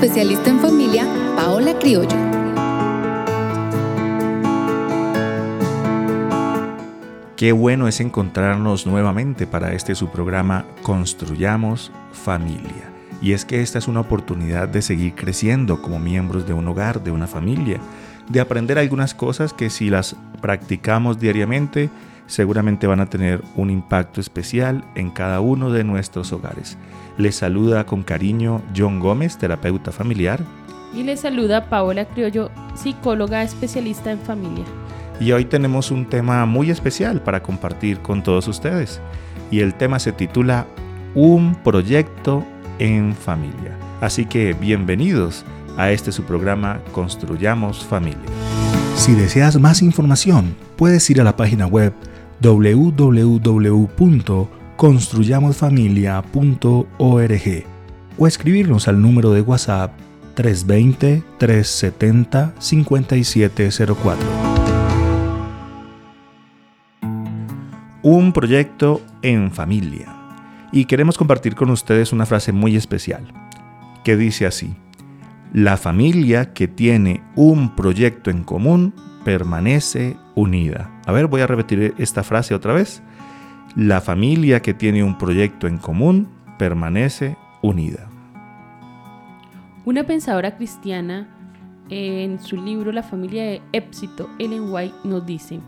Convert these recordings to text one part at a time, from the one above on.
especialista en familia Paola Criollo. Qué bueno es encontrarnos nuevamente para este su programa Construyamos Familia. Y es que esta es una oportunidad de seguir creciendo como miembros de un hogar, de una familia, de aprender algunas cosas que si las practicamos diariamente, seguramente van a tener un impacto especial en cada uno de nuestros hogares. Les saluda con cariño John Gómez, terapeuta familiar. Y les saluda Paola Criollo, psicóloga especialista en familia. Y hoy tenemos un tema muy especial para compartir con todos ustedes. Y el tema se titula Un proyecto en familia. Así que bienvenidos a este su programa Construyamos Familia. Si deseas más información, puedes ir a la página web www.construyamosfamilia.org o escribirnos al número de WhatsApp 320-370-5704. Un proyecto en familia. Y queremos compartir con ustedes una frase muy especial que dice así. La familia que tiene un proyecto en común permanece unida. A ver, voy a repetir esta frase otra vez. La familia que tiene un proyecto en común permanece unida. Una pensadora cristiana en su libro La familia de éxito, Ellen White, nos dice,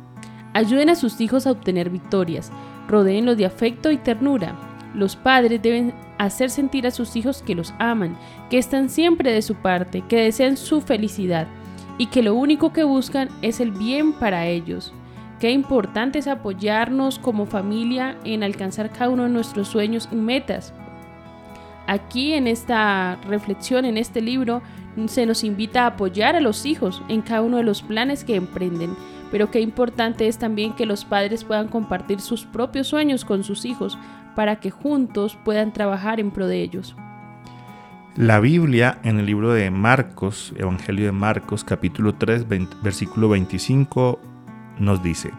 ayuden a sus hijos a obtener victorias, rodeenlos de afecto y ternura. Los padres deben hacer sentir a sus hijos que los aman, que están siempre de su parte, que desean su felicidad y que lo único que buscan es el bien para ellos. Qué importante es apoyarnos como familia en alcanzar cada uno de nuestros sueños y metas. Aquí en esta reflexión, en este libro, se nos invita a apoyar a los hijos en cada uno de los planes que emprenden, pero qué importante es también que los padres puedan compartir sus propios sueños con sus hijos para que juntos puedan trabajar en pro de ellos. La Biblia en el libro de Marcos, Evangelio de Marcos, capítulo 3, versículo 25, nos dice,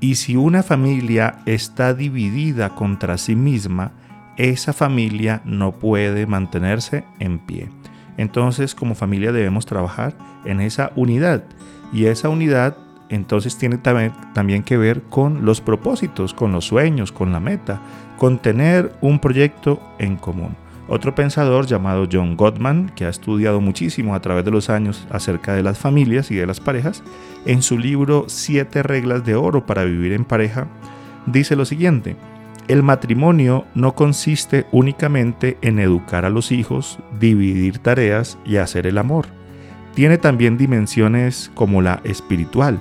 y si una familia está dividida contra sí misma, esa familia no puede mantenerse en pie. Entonces como familia debemos trabajar en esa unidad y esa unidad entonces tiene también, también que ver con los propósitos, con los sueños, con la meta, con tener un proyecto en común. Otro pensador llamado John Gottman, que ha estudiado muchísimo a través de los años acerca de las familias y de las parejas, en su libro Siete reglas de oro para vivir en pareja, dice lo siguiente, el matrimonio no consiste únicamente en educar a los hijos, dividir tareas y hacer el amor. Tiene también dimensiones como la espiritual,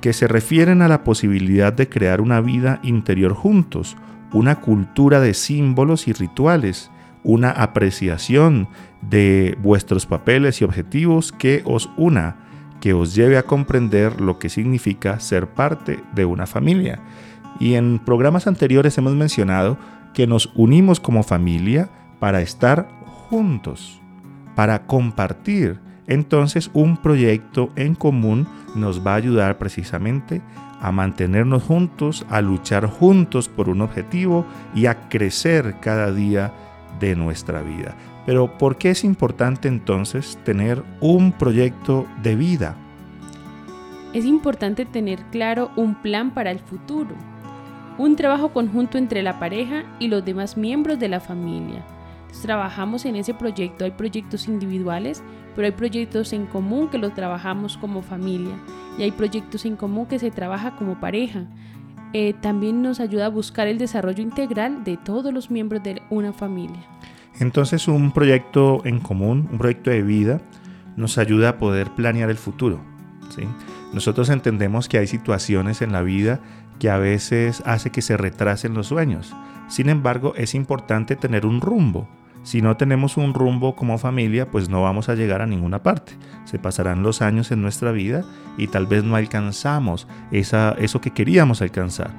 que se refieren a la posibilidad de crear una vida interior juntos, una cultura de símbolos y rituales, una apreciación de vuestros papeles y objetivos que os una, que os lleve a comprender lo que significa ser parte de una familia. Y en programas anteriores hemos mencionado que nos unimos como familia para estar juntos, para compartir. Entonces un proyecto en común nos va a ayudar precisamente a mantenernos juntos, a luchar juntos por un objetivo y a crecer cada día de nuestra vida. Pero ¿por qué es importante entonces tener un proyecto de vida? Es importante tener claro un plan para el futuro, un trabajo conjunto entre la pareja y los demás miembros de la familia. trabajamos en ese proyecto, hay proyectos individuales, pero hay proyectos en común que los trabajamos como familia y hay proyectos en común que se trabaja como pareja. Eh, también nos ayuda a buscar el desarrollo integral de todos los miembros de una familia. Entonces un proyecto en común, un proyecto de vida, nos ayuda a poder planear el futuro. ¿sí? Nosotros entendemos que hay situaciones en la vida que a veces hace que se retrasen los sueños. Sin embargo, es importante tener un rumbo. Si no tenemos un rumbo como familia, pues no vamos a llegar a ninguna parte. Se pasarán los años en nuestra vida y tal vez no alcanzamos esa, eso que queríamos alcanzar.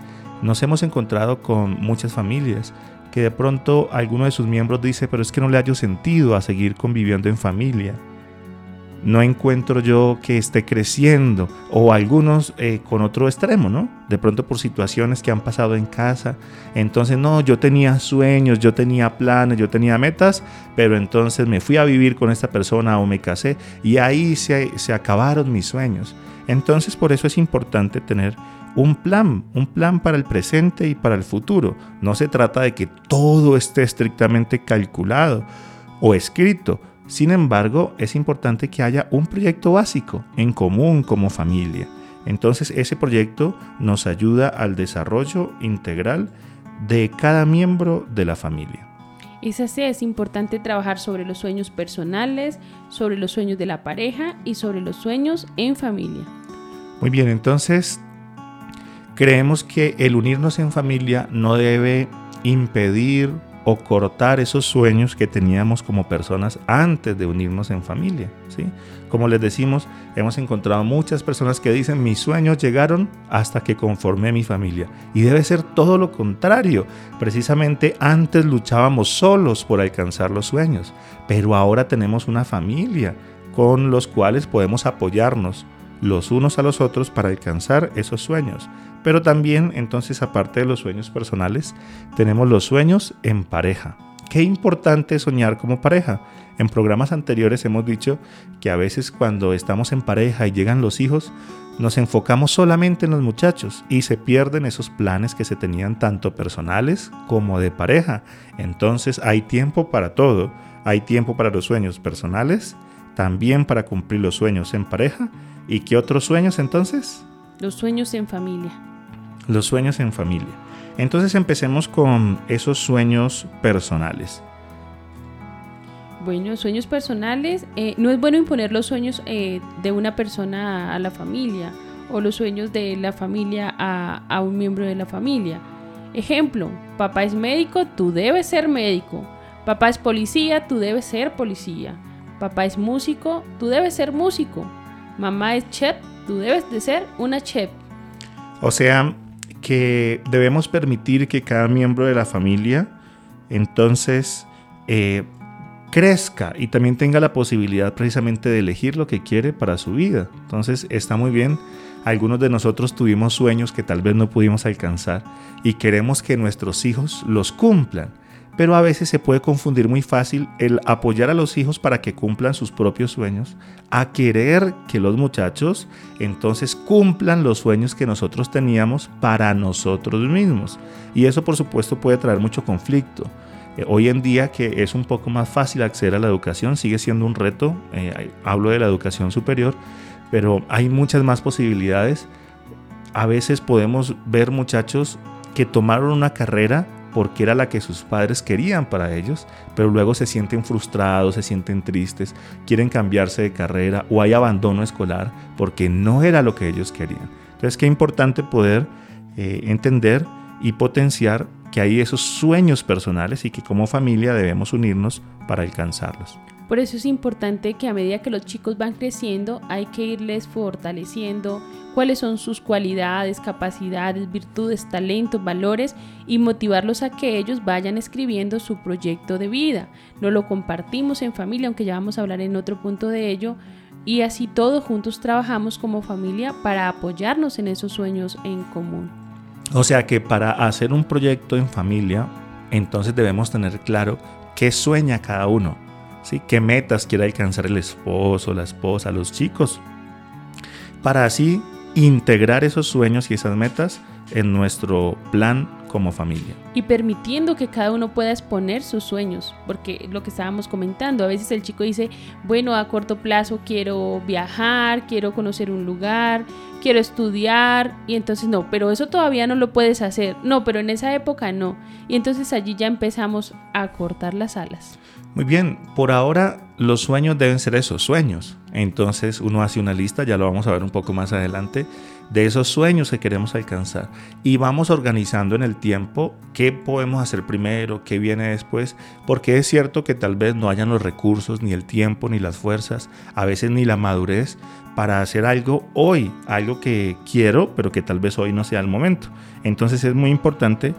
Nos hemos encontrado con muchas familias que de pronto alguno de sus miembros dice, pero es que no le hallo sentido a seguir conviviendo en familia. No encuentro yo que esté creciendo o algunos eh, con otro extremo, ¿no? De pronto por situaciones que han pasado en casa. Entonces, no, yo tenía sueños, yo tenía planes, yo tenía metas, pero entonces me fui a vivir con esta persona o me casé y ahí se, se acabaron mis sueños. Entonces, por eso es importante tener un plan, un plan para el presente y para el futuro. No se trata de que todo esté estrictamente calculado o escrito. Sin embargo, es importante que haya un proyecto básico en común como familia. Entonces ese proyecto nos ayuda al desarrollo integral de cada miembro de la familia. Es así, es importante trabajar sobre los sueños personales, sobre los sueños de la pareja y sobre los sueños en familia. Muy bien, entonces creemos que el unirnos en familia no debe impedir o cortar esos sueños que teníamos como personas antes de unirnos en familia. ¿sí? Como les decimos, hemos encontrado muchas personas que dicen mis sueños llegaron hasta que conformé mi familia. Y debe ser todo lo contrario. Precisamente antes luchábamos solos por alcanzar los sueños, pero ahora tenemos una familia con los cuales podemos apoyarnos los unos a los otros para alcanzar esos sueños. Pero también, entonces, aparte de los sueños personales, tenemos los sueños en pareja. Qué importante soñar como pareja. En programas anteriores hemos dicho que a veces cuando estamos en pareja y llegan los hijos, nos enfocamos solamente en los muchachos y se pierden esos planes que se tenían tanto personales como de pareja. Entonces hay tiempo para todo. Hay tiempo para los sueños personales, también para cumplir los sueños en pareja. ¿Y qué otros sueños entonces? Los sueños en familia los sueños en familia. Entonces empecemos con esos sueños personales. Bueno, sueños personales, eh, no es bueno imponer los sueños eh, de una persona a la familia o los sueños de la familia a, a un miembro de la familia. Ejemplo, papá es médico, tú debes ser médico. Papá es policía, tú debes ser policía. Papá es músico, tú debes ser músico. Mamá es chef, tú debes de ser una chef. O sea, que debemos permitir que cada miembro de la familia entonces eh, crezca y también tenga la posibilidad precisamente de elegir lo que quiere para su vida. Entonces está muy bien. Algunos de nosotros tuvimos sueños que tal vez no pudimos alcanzar y queremos que nuestros hijos los cumplan pero a veces se puede confundir muy fácil el apoyar a los hijos para que cumplan sus propios sueños, a querer que los muchachos entonces cumplan los sueños que nosotros teníamos para nosotros mismos. Y eso por supuesto puede traer mucho conflicto. Eh, hoy en día que es un poco más fácil acceder a la educación, sigue siendo un reto, eh, hablo de la educación superior, pero hay muchas más posibilidades. A veces podemos ver muchachos que tomaron una carrera porque era la que sus padres querían para ellos, pero luego se sienten frustrados, se sienten tristes, quieren cambiarse de carrera o hay abandono escolar porque no era lo que ellos querían. Entonces, qué importante poder eh, entender y potenciar que hay esos sueños personales y que como familia debemos unirnos para alcanzarlos. Por eso es importante que a medida que los chicos van creciendo hay que irles fortaleciendo cuáles son sus cualidades, capacidades, virtudes, talentos, valores y motivarlos a que ellos vayan escribiendo su proyecto de vida. No lo compartimos en familia, aunque ya vamos a hablar en otro punto de ello, y así todos juntos trabajamos como familia para apoyarnos en esos sueños en común. O sea que para hacer un proyecto en familia, entonces debemos tener claro qué sueña cada uno ¿sí? ¿Qué metas quiere alcanzar el esposo, la esposa, los chicos? Para así integrar esos sueños y esas metas en nuestro plan como familia. Y permitiendo que cada uno pueda exponer sus sueños, porque lo que estábamos comentando, a veces el chico dice, bueno, a corto plazo quiero viajar, quiero conocer un lugar, quiero estudiar, y entonces no, pero eso todavía no lo puedes hacer, no, pero en esa época no. Y entonces allí ya empezamos a cortar las alas. Muy bien, por ahora los sueños deben ser esos sueños. Entonces uno hace una lista, ya lo vamos a ver un poco más adelante, de esos sueños que queremos alcanzar. Y vamos organizando en el tiempo qué podemos hacer primero, qué viene después, porque es cierto que tal vez no hayan los recursos, ni el tiempo, ni las fuerzas, a veces ni la madurez para hacer algo hoy, algo que quiero, pero que tal vez hoy no sea el momento. Entonces es muy importante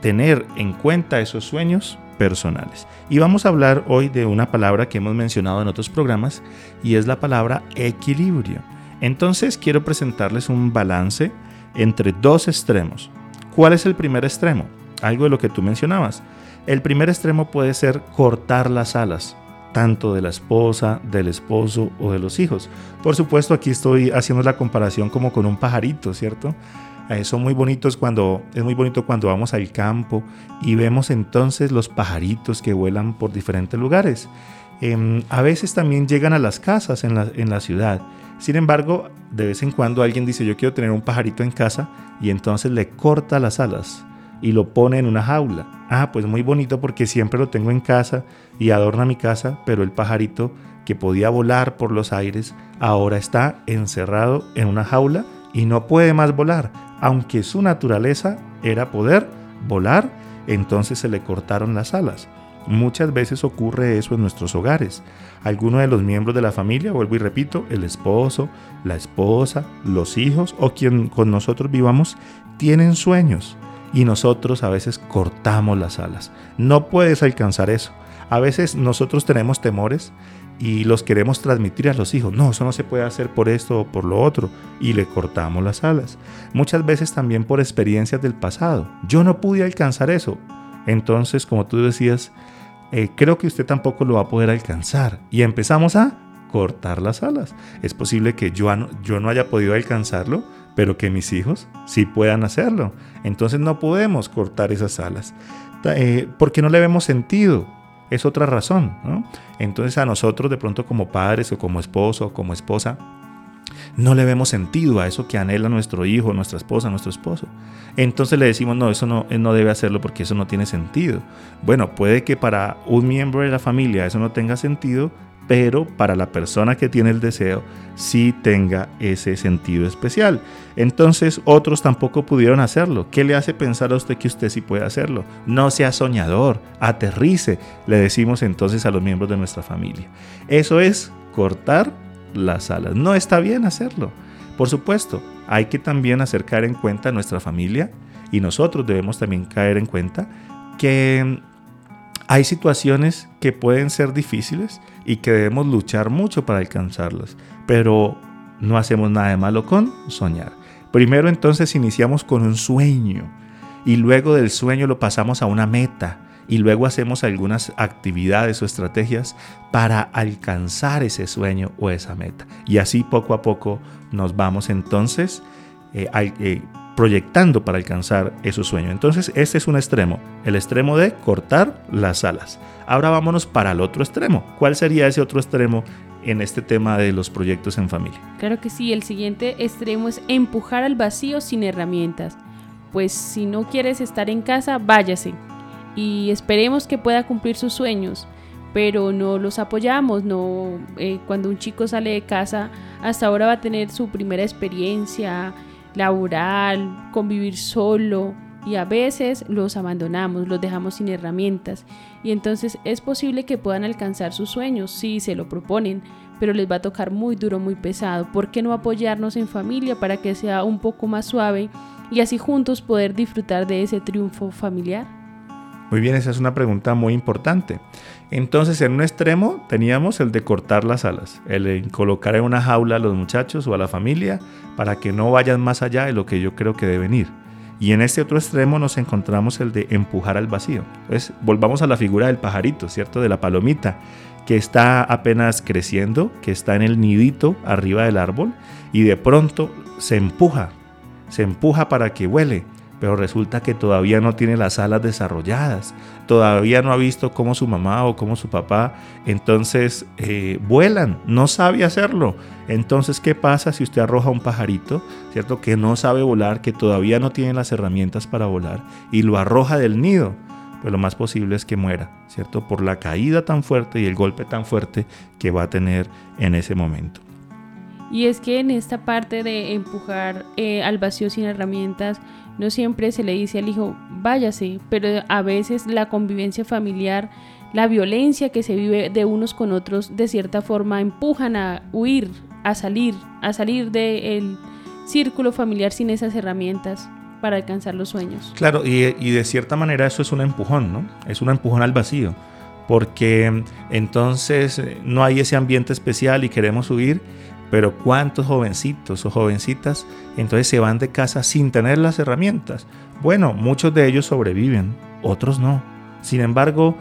tener en cuenta esos sueños personales. Y vamos a hablar hoy de una palabra que hemos mencionado en otros programas y es la palabra equilibrio. Entonces quiero presentarles un balance entre dos extremos. ¿Cuál es el primer extremo? Algo de lo que tú mencionabas. El primer extremo puede ser cortar las alas, tanto de la esposa, del esposo o de los hijos. Por supuesto, aquí estoy haciendo la comparación como con un pajarito, ¿cierto? Eh, son muy bonitos cuando es muy bonito cuando vamos al campo y vemos entonces los pajaritos que vuelan por diferentes lugares. Em, a veces también llegan a las casas en la, en la ciudad. Sin embargo, de vez en cuando alguien dice yo quiero tener un pajarito en casa y entonces le corta las alas y lo pone en una jaula. Ah, pues muy bonito porque siempre lo tengo en casa y adorna mi casa, pero el pajarito que podía volar por los aires ahora está encerrado en una jaula y no puede más volar, aunque su naturaleza era poder volar, entonces se le cortaron las alas. Muchas veces ocurre eso en nuestros hogares. Alguno de los miembros de la familia, vuelvo y repito, el esposo, la esposa, los hijos o quien con nosotros vivamos, tienen sueños y nosotros a veces cortamos las alas. No puedes alcanzar eso. A veces nosotros tenemos temores y los queremos transmitir a los hijos. No, eso no se puede hacer por esto o por lo otro. Y le cortamos las alas. Muchas veces también por experiencias del pasado. Yo no pude alcanzar eso. Entonces, como tú decías, eh, creo que usted tampoco lo va a poder alcanzar. Y empezamos a cortar las alas. Es posible que yo, yo no haya podido alcanzarlo, pero que mis hijos sí puedan hacerlo. Entonces no podemos cortar esas alas. Eh, porque no le vemos sentido es otra razón. Entonces a nosotros de pronto como padres o como esposo o como esposa, no le vemos sentido a eso que anhela nuestro hijo, nuestra esposa, nuestro esposo. Entonces le decimos, no, eso no, no debe hacerlo porque eso no tiene sentido. Bueno, puede que para un miembro de la familia eso no tenga sentido, pero para la persona que tiene el deseo sí tenga ese sentido especial. Entonces otros tampoco pudieron hacerlo. ¿Qué le hace pensar a usted que usted sí puede hacerlo? No sea soñador, aterrice, le decimos entonces a los miembros de nuestra familia. Eso es cortar las alas. No está bien hacerlo. Por supuesto, hay que también hacer caer en cuenta a nuestra familia y nosotros debemos también caer en cuenta que hay situaciones que pueden ser difíciles y que debemos luchar mucho para alcanzarlas, pero no hacemos nada de malo con soñar. Primero entonces iniciamos con un sueño y luego del sueño lo pasamos a una meta y luego hacemos algunas actividades o estrategias para alcanzar ese sueño o esa meta. Y así poco a poco nos vamos entonces eh, eh, proyectando para alcanzar esos sueños. Entonces, este es un extremo, el extremo de cortar las alas. Ahora vámonos para el otro extremo. ¿Cuál sería ese otro extremo en este tema de los proyectos en familia? Claro que sí, el siguiente extremo es empujar al vacío sin herramientas. Pues si no quieres estar en casa, váyase y esperemos que pueda cumplir sus sueños pero no los apoyamos, no eh, cuando un chico sale de casa hasta ahora va a tener su primera experiencia, laboral, convivir solo y a veces los abandonamos, los dejamos sin herramientas y entonces es posible que puedan alcanzar sus sueños si se lo proponen, pero les va a tocar muy duro, muy pesado. ¿Por qué no apoyarnos en familia para que sea un poco más suave y así juntos poder disfrutar de ese triunfo familiar? Muy bien, esa es una pregunta muy importante. Entonces, en un extremo teníamos el de cortar las alas, el de colocar en una jaula a los muchachos o a la familia para que no vayan más allá de lo que yo creo que deben ir. Y en este otro extremo nos encontramos el de empujar al vacío. Entonces, volvamos a la figura del pajarito, ¿cierto? De la palomita, que está apenas creciendo, que está en el nidito arriba del árbol y de pronto se empuja, se empuja para que vuele pero resulta que todavía no tiene las alas desarrolladas, todavía no ha visto cómo su mamá o cómo su papá entonces eh, vuelan, no sabe hacerlo. Entonces, ¿qué pasa si usted arroja un pajarito, cierto? Que no sabe volar, que todavía no tiene las herramientas para volar y lo arroja del nido? Pues lo más posible es que muera, ¿cierto? Por la caída tan fuerte y el golpe tan fuerte que va a tener en ese momento. Y es que en esta parte de empujar eh, al vacío sin herramientas, no siempre se le dice al hijo, váyase, pero a veces la convivencia familiar, la violencia que se vive de unos con otros, de cierta forma empujan a huir, a salir, a salir del círculo familiar sin esas herramientas. para alcanzar los sueños. Claro, y, y de cierta manera eso es un empujón, ¿no? Es un empujón al vacío, porque entonces eh, no hay ese ambiente especial y queremos huir, pero ¿cuántos jovencitos o jovencitas entonces se van de casa sin tener las herramientas? Bueno, muchos de ellos sobreviven, otros no. Sin embargo,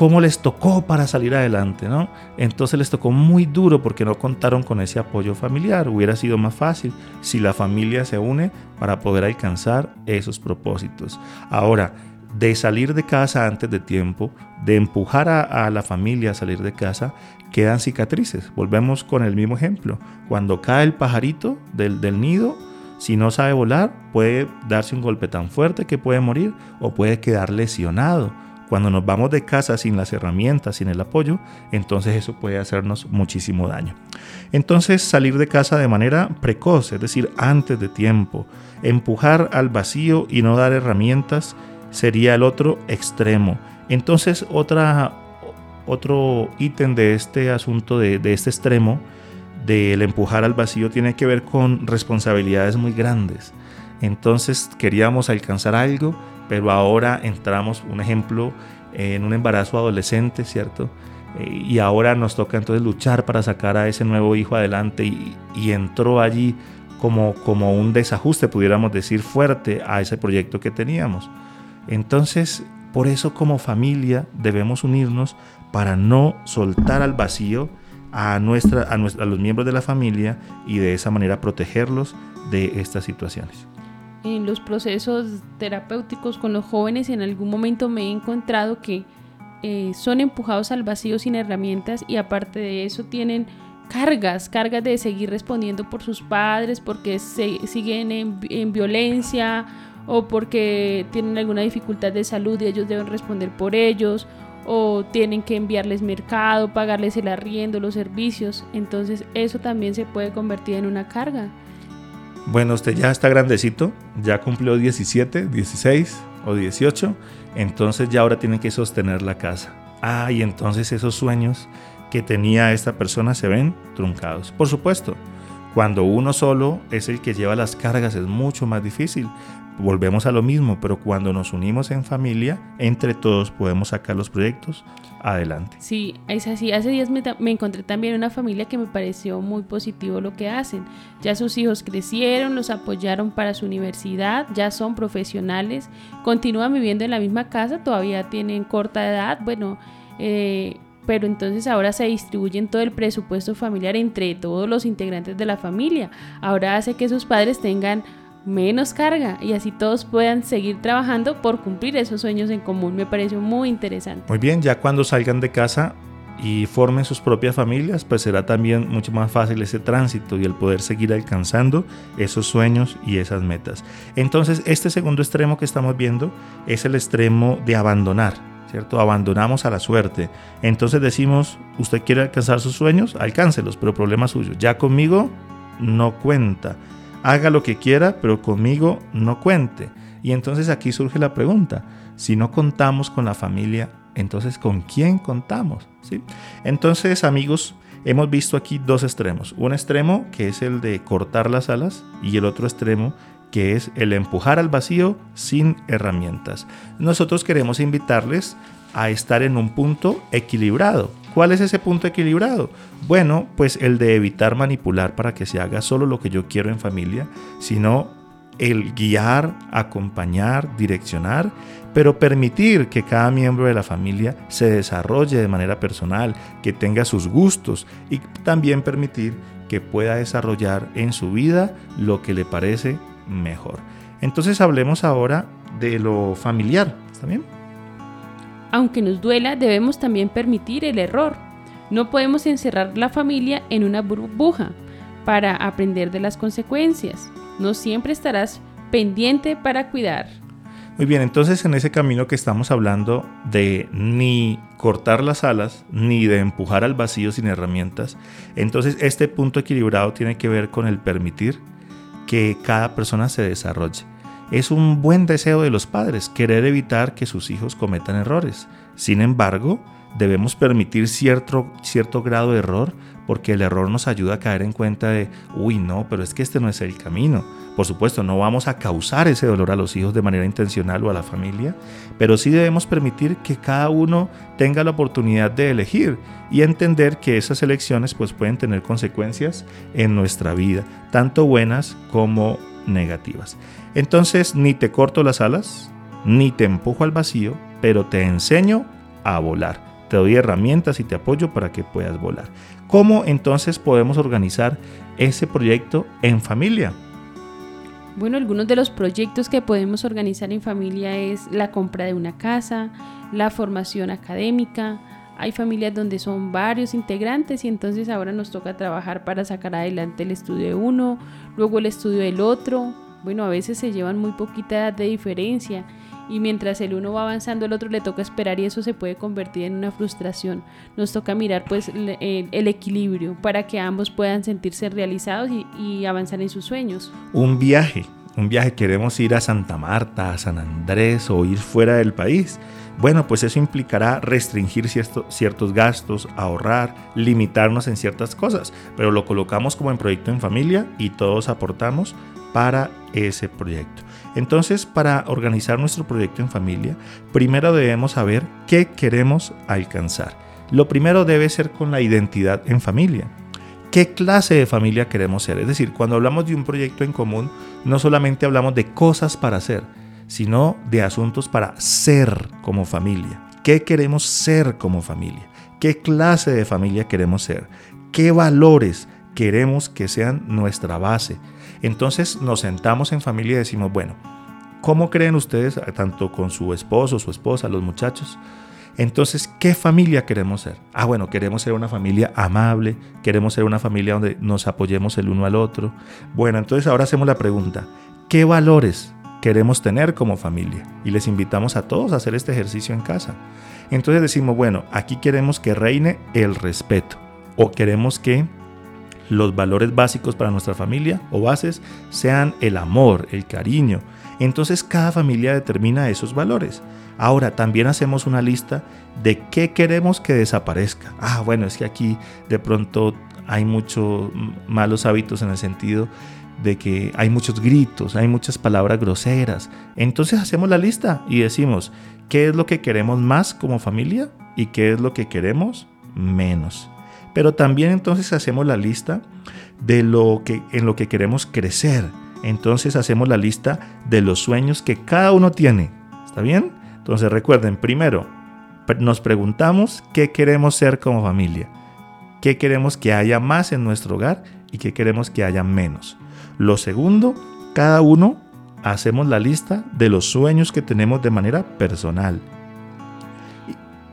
cómo les tocó para salir adelante, ¿no? Entonces les tocó muy duro porque no contaron con ese apoyo familiar. Hubiera sido más fácil si la familia se une para poder alcanzar esos propósitos. Ahora, de salir de casa antes de tiempo, de empujar a, la familia a salir de casa, quedan cicatrices. Volvemos con el mismo ejemplo. Cuando cae el pajarito del, del nido, si no sabe volar, puede darse un golpe tan fuerte que puede morir o puede quedar lesionado cuando nos vamos de casa sin las herramientas, sin el apoyo, entonces eso puede hacernos muchísimo daño. Entonces salir de casa de manera precoz, es decir, antes de tiempo, empujar al vacío y no dar herramientas sería el otro extremo. Entonces otra, otro ítem de este asunto, de, de este extremo, del empujar al vacío, tiene que ver con responsabilidades muy grandes. Entonces queríamos alcanzar algo, pero ahora entramos, un ejemplo, en un embarazo adolescente, ¿cierto? Eh, y ahora nos toca entonces luchar para sacar a ese nuevo hijo adelante y, entró allí como, como un desajuste, pudiéramos decir, fuerte a ese proyecto que teníamos. Entonces, por eso como familia debemos unirnos para no soltar al vacío a, nuestra, a, los miembros de la familia y de esa manera protegerlos de estas situaciones. En los procesos terapéuticos con los jóvenes en algún momento me he encontrado que eh, son empujados al vacío sin herramientas y aparte de eso tienen cargas, cargas de seguir respondiendo por sus padres porque se, siguen en, en violencia o porque tienen alguna dificultad de salud y ellos deben responder por ellos o tienen que enviarles mercado, pagarles el arriendo, los servicios. Entonces eso también se puede convertir en una carga. Bueno, usted ya está grandecito, ya cumplió 17, 16 o 18, entonces ya ahora tiene que sostener la casa. Ah, y entonces esos sueños que tenía esta persona se ven truncados. Por supuesto, cuando uno solo es el que lleva las cargas es mucho más difícil, volvemos a lo mismo, pero cuando nos unimos en familia, entre todos podemos sacar los proyectos adelante. Sí, es así. Hace días me, encontré también una familia que me pareció muy positivo lo que hacen. Ya sus hijos crecieron, los apoyaron para su universidad, ya son profesionales, continúan viviendo en la misma casa, todavía tienen corta edad, bueno, eh, pero entonces ahora se distribuyen todo el presupuesto familiar entre todos los integrantes de la familia. Ahora hace que sus padres tengan menos carga y así todos puedan seguir trabajando por cumplir esos sueños en común. Me pareció muy interesante. Muy bien, ya cuando salgan de casa y formen sus propias familias, pues será también mucho más fácil ese tránsito y el poder seguir alcanzando esos sueños y esas metas. Entonces, este segundo extremo que estamos viendo es el extremo de abandonar, ¿cierto? Abandonamos a la suerte. Entonces decimos, usted quiere alcanzar sus sueños, alcáncelos, pero problema suyo. Ya conmigo no cuenta haga lo que quiera, pero conmigo no cuente. Y entonces aquí surge la pregunta, si no contamos con la familia, entonces ¿con quién contamos? ¿Sí? Entonces amigos, hemos visto aquí dos extremos. Un extremo que es el de cortar las alas y el otro extremo que es el empujar al vacío sin herramientas. Nosotros queremos invitarles a estar en un punto equilibrado. ¿Cuál es ese punto equilibrado? Bueno, pues el de evitar manipular para que se haga solo lo que yo quiero en familia, sino el guiar, acompañar, direccionar, pero permitir que cada miembro de la familia se desarrolle de manera personal, que tenga sus gustos y también permitir que pueda desarrollar en su vida lo que le parece mejor. Entonces hablemos ahora de lo familiar, ¿está bien? Aunque nos duela, debemos también permitir el error. No podemos encerrar la familia en una burbuja para aprender de las consecuencias. No siempre estarás pendiente para cuidar. Muy bien, entonces en ese camino que estamos hablando de ni cortar las alas, ni de empujar al vacío sin herramientas, entonces este punto equilibrado tiene que ver con el permitir que cada persona se desarrolle. Es un buen deseo de los padres querer evitar que sus hijos cometan errores. Sin embargo, debemos permitir cierto, cierto grado de error porque el error nos ayuda a caer en cuenta de, uy, no, pero es que este no es el camino. Por supuesto, no vamos a causar ese dolor a los hijos de manera intencional o a la familia, pero sí debemos permitir que cada uno tenga la oportunidad de elegir y entender que esas elecciones pues pueden tener consecuencias en nuestra vida, tanto buenas como negativas. Entonces, ni te corto las alas, ni te empujo al vacío, pero te enseño a volar. Te doy herramientas y te apoyo para que puedas volar. ¿Cómo entonces podemos organizar ese proyecto en familia? Bueno, algunos de los proyectos que podemos organizar en familia es la compra de una casa, la formación académica. Hay familias donde son varios integrantes y entonces ahora nos toca trabajar para sacar adelante el estudio de uno, luego el estudio del otro. Bueno, a veces se llevan muy poquita edad de diferencia y mientras el uno va avanzando el otro le toca esperar y eso se puede convertir en una frustración. Nos toca mirar pues el, equilibrio para que ambos puedan sentirse realizados y, y avanzar en sus sueños. Un viaje, un viaje, queremos ir a Santa Marta, a San Andrés o ir fuera del país. Bueno, pues eso implicará restringir ciertos gastos, ahorrar, limitarnos en ciertas cosas, pero lo colocamos como en proyecto en familia y todos aportamos para ese proyecto. Entonces, para organizar nuestro proyecto en familia, primero debemos saber qué queremos alcanzar. Lo primero debe ser con la identidad en familia. ¿Qué clase de familia queremos ser? Es decir, cuando hablamos de un proyecto en común, no solamente hablamos de cosas para hacer, sino de asuntos para ser como familia. ¿Qué queremos ser como familia? ¿Qué clase de familia queremos ser? ¿Qué valores queremos que sean nuestra base? Entonces nos sentamos en familia y decimos, bueno, ¿cómo creen ustedes, tanto con su esposo, su esposa, los muchachos? Entonces, ¿qué familia queremos ser? Ah, bueno, queremos ser una familia amable, queremos ser una familia donde nos apoyemos el uno al otro. Bueno, entonces ahora hacemos la pregunta, ¿qué valores queremos tener como familia? Y les invitamos a todos a hacer este ejercicio en casa. Entonces decimos, bueno, aquí queremos que reine el respeto o queremos que los valores básicos para nuestra familia o bases sean el amor, el cariño. Entonces cada familia determina esos valores. Ahora también hacemos una lista de qué queremos que desaparezca. Ah, bueno, es que aquí de pronto hay muchos malos hábitos en el sentido de que hay muchos gritos, hay muchas palabras groseras. Entonces hacemos la lista y decimos qué es lo que queremos más como familia y qué es lo que queremos menos. Pero también entonces hacemos la lista de lo que en lo que queremos crecer. Entonces hacemos la lista de los sueños que cada uno tiene. ¿Está bien? Entonces recuerden, primero nos preguntamos qué queremos ser como familia. ¿Qué queremos que haya más en nuestro hogar y qué queremos que haya menos? Lo segundo, cada uno hacemos la lista de los sueños que tenemos de manera personal.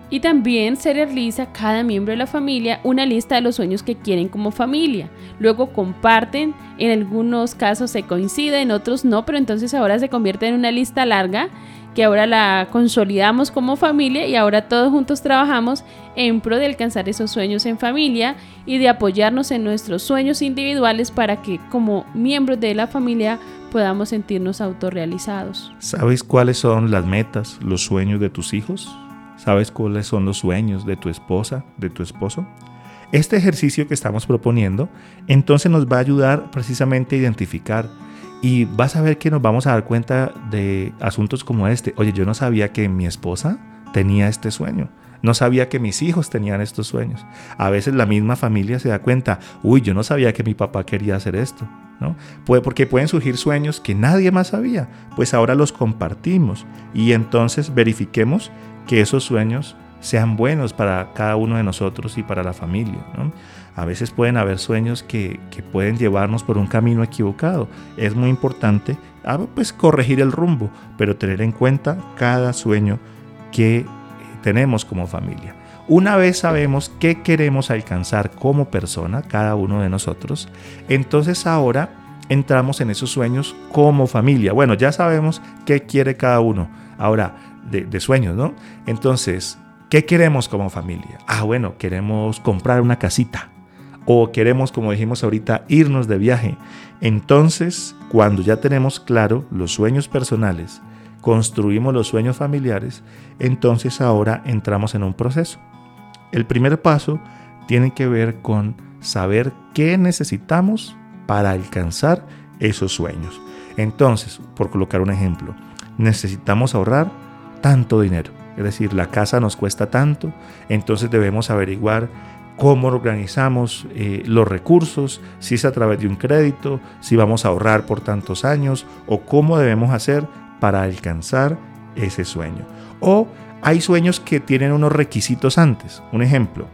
Y también se realiza cada miembro de la familia una lista de los sueños que quieren como familia. Luego comparten, en algunos casos se coincide, en otros no, pero entonces ahora se convierte en una lista larga que ahora la consolidamos como familia y ahora todos juntos trabajamos en pro de alcanzar esos sueños en familia y de apoyarnos en nuestros sueños individuales para que como miembros de la familia podamos sentirnos autorrealizados. ¿Sabes cuáles son las metas, los sueños de tus hijos? ¿Sabes cuáles son los sueños de tu esposa, de tu esposo? Este ejercicio que estamos proponiendo entonces nos va a ayudar precisamente a identificar y vas a ver que nos vamos a dar cuenta de asuntos como este. Oye, yo no sabía que mi esposa tenía este sueño. No sabía que mis hijos tenían estos sueños. A veces la misma familia se da cuenta, uy, yo no sabía que mi papá quería hacer esto. ¿no? porque pueden surgir sueños que nadie más sabía. Pues ahora los compartimos y entonces verifiquemos que esos sueños sean buenos para cada uno de nosotros y para la familia. A veces pueden haber sueños que, pueden llevarnos por un camino equivocado. Es muy importante ah, pues, corregir el rumbo, pero tener en cuenta cada sueño que eh, tenemos como familia. Una vez sabemos qué queremos alcanzar como persona, cada uno de nosotros, entonces ahora entramos en esos sueños como familia. Bueno, ya sabemos qué quiere cada uno. Ahora, de, sueños, ¿no? Entonces, ¿qué queremos como familia? Ah, bueno, queremos comprar una casita o queremos, como dijimos ahorita, irnos de viaje. Entonces, cuando ya tenemos claro los sueños personales, construimos los sueños familiares, entonces ahora entramos en un proceso. El primer paso tiene que ver con saber qué necesitamos para alcanzar esos sueños. Entonces, por colocar un ejemplo, necesitamos ahorrar tanto dinero. Es decir, la casa nos cuesta tanto, entonces debemos averiguar cómo organizamos eh, los recursos, si es a través de un crédito, si vamos a ahorrar por tantos años o cómo debemos hacer para alcanzar ese sueño. O hay sueños que tienen unos requisitos antes. Un ejemplo,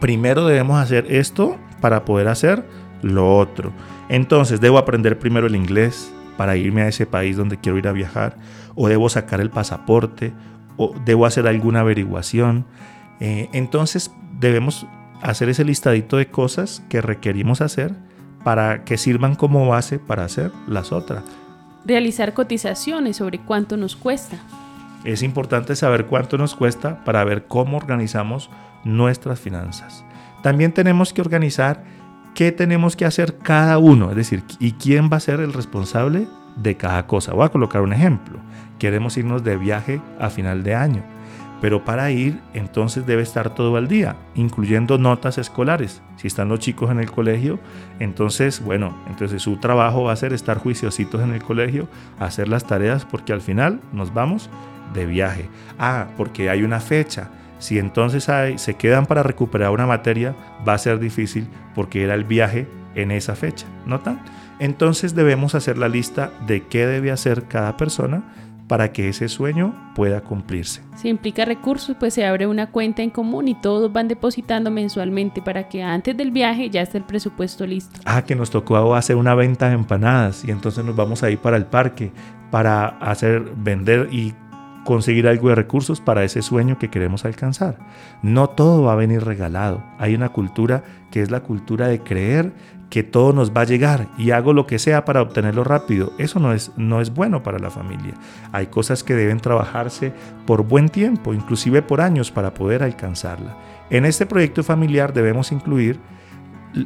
primero debemos hacer esto para poder hacer lo otro. Entonces, debo aprender primero el inglés para irme a ese país donde quiero ir a viajar, o debo sacar el pasaporte, o debo hacer alguna averiguación. Eh, entonces, debemos hacer ese listadito de cosas que requerimos hacer para que sirvan como base para hacer las otras. Realizar cotizaciones sobre cuánto nos cuesta. Es importante saber cuánto nos cuesta para ver cómo organizamos nuestras finanzas. También tenemos que organizar qué tenemos que hacer cada uno, es decir, y quién va a ser el responsable de cada cosa. Voy a colocar un ejemplo. Queremos irnos de viaje a final de año, pero para ir entonces debe estar todo al día, incluyendo notas escolares. Si están los chicos en el colegio, entonces, bueno, entonces su trabajo va a ser estar juiciositos en el colegio, hacer las tareas, porque al final nos vamos de viaje. Ah, porque hay una fecha si entonces hay, se quedan para recuperar una materia, va a ser difícil porque era el viaje en esa fecha, ¿notan? Entonces debemos hacer la lista de qué debe hacer cada persona para que ese sueño pueda cumplirse. Si implica recursos, pues se abre una cuenta en común y todos van depositando mensualmente para que antes del viaje ya esté el presupuesto listo. Ah, que nos tocó hacer una venta de empanadas y entonces nos vamos a ir para el parque para hacer vender y conseguir algo de recursos para ese sueño que queremos alcanzar. No todo va a venir regalado. Hay una cultura que es la cultura de creer que todo nos va a llegar y hago lo que sea para obtenerlo rápido. Eso no es, no es bueno para la familia. Hay cosas que deben trabajarse por buen tiempo, inclusive por años, para poder alcanzarla. En este proyecto familiar debemos incluir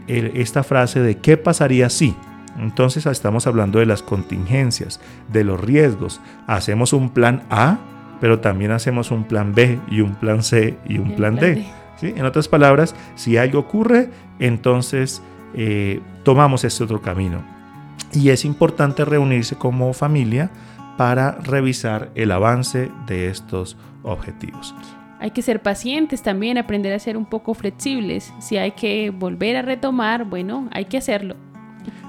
esta frase de ¿qué pasaría si? Entonces estamos hablando de las contingencias, de los riesgos. Hacemos un plan A, pero también hacemos un plan B y un plan C y un plan, D. En otras palabras, si algo ocurre, entonces eh, tomamos este otro camino. Y es importante reunirse como familia para revisar el avance de estos objetivos. Hay que ser pacientes también, aprender a ser un poco flexibles. Si hay que volver a retomar, bueno, hay que hacerlo.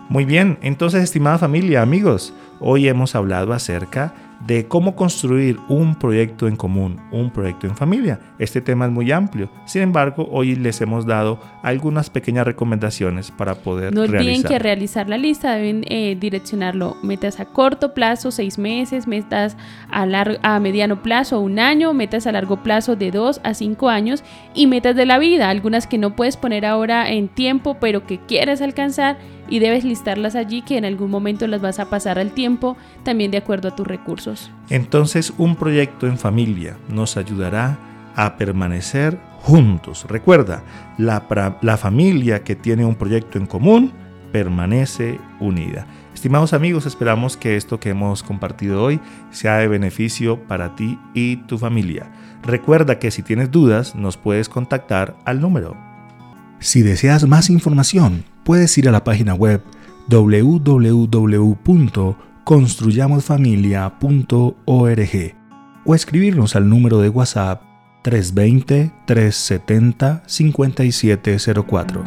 Muy bien, entonces estimada familia, amigos, hoy hemos hablado acerca de cómo construir un proyecto en común, un proyecto en familia. Este tema es muy amplio. Sin embargo, hoy les hemos dado algunas pequeñas recomendaciones para poder No olviden que realizar la lista deben eh, direccionarlo metas a corto plazo, seis meses, metas a, a mediano plazo, un año, metas a largo plazo de dos a cinco años y metas de la vida, algunas que no puedes poner ahora en tiempo, pero que quieres alcanzar y debes listarlas allí que en algún momento las vas a pasar al tiempo, también de acuerdo a tus recursos. Entonces un proyecto en familia nos ayudará a permanecer juntos. Recuerda, la, la familia que tiene un proyecto en común permanece unida. Estimados amigos, esperamos que esto que hemos compartido hoy sea de beneficio para ti y tu familia. Recuerda que si tienes dudas nos puedes contactar al número. Si deseas más información, puedes ir a la página web www.construyamosfamilia.org o escribirnos al número de WhatsApp 320-370-5704.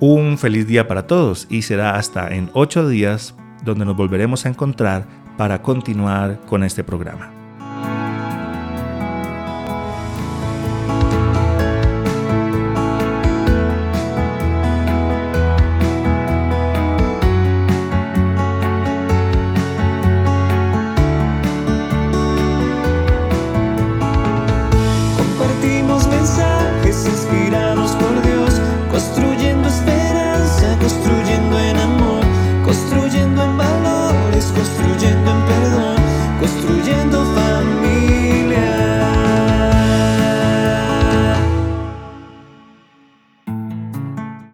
Un feliz día para todos y será hasta en ocho días donde nos volveremos a encontrar para continuar con este programa.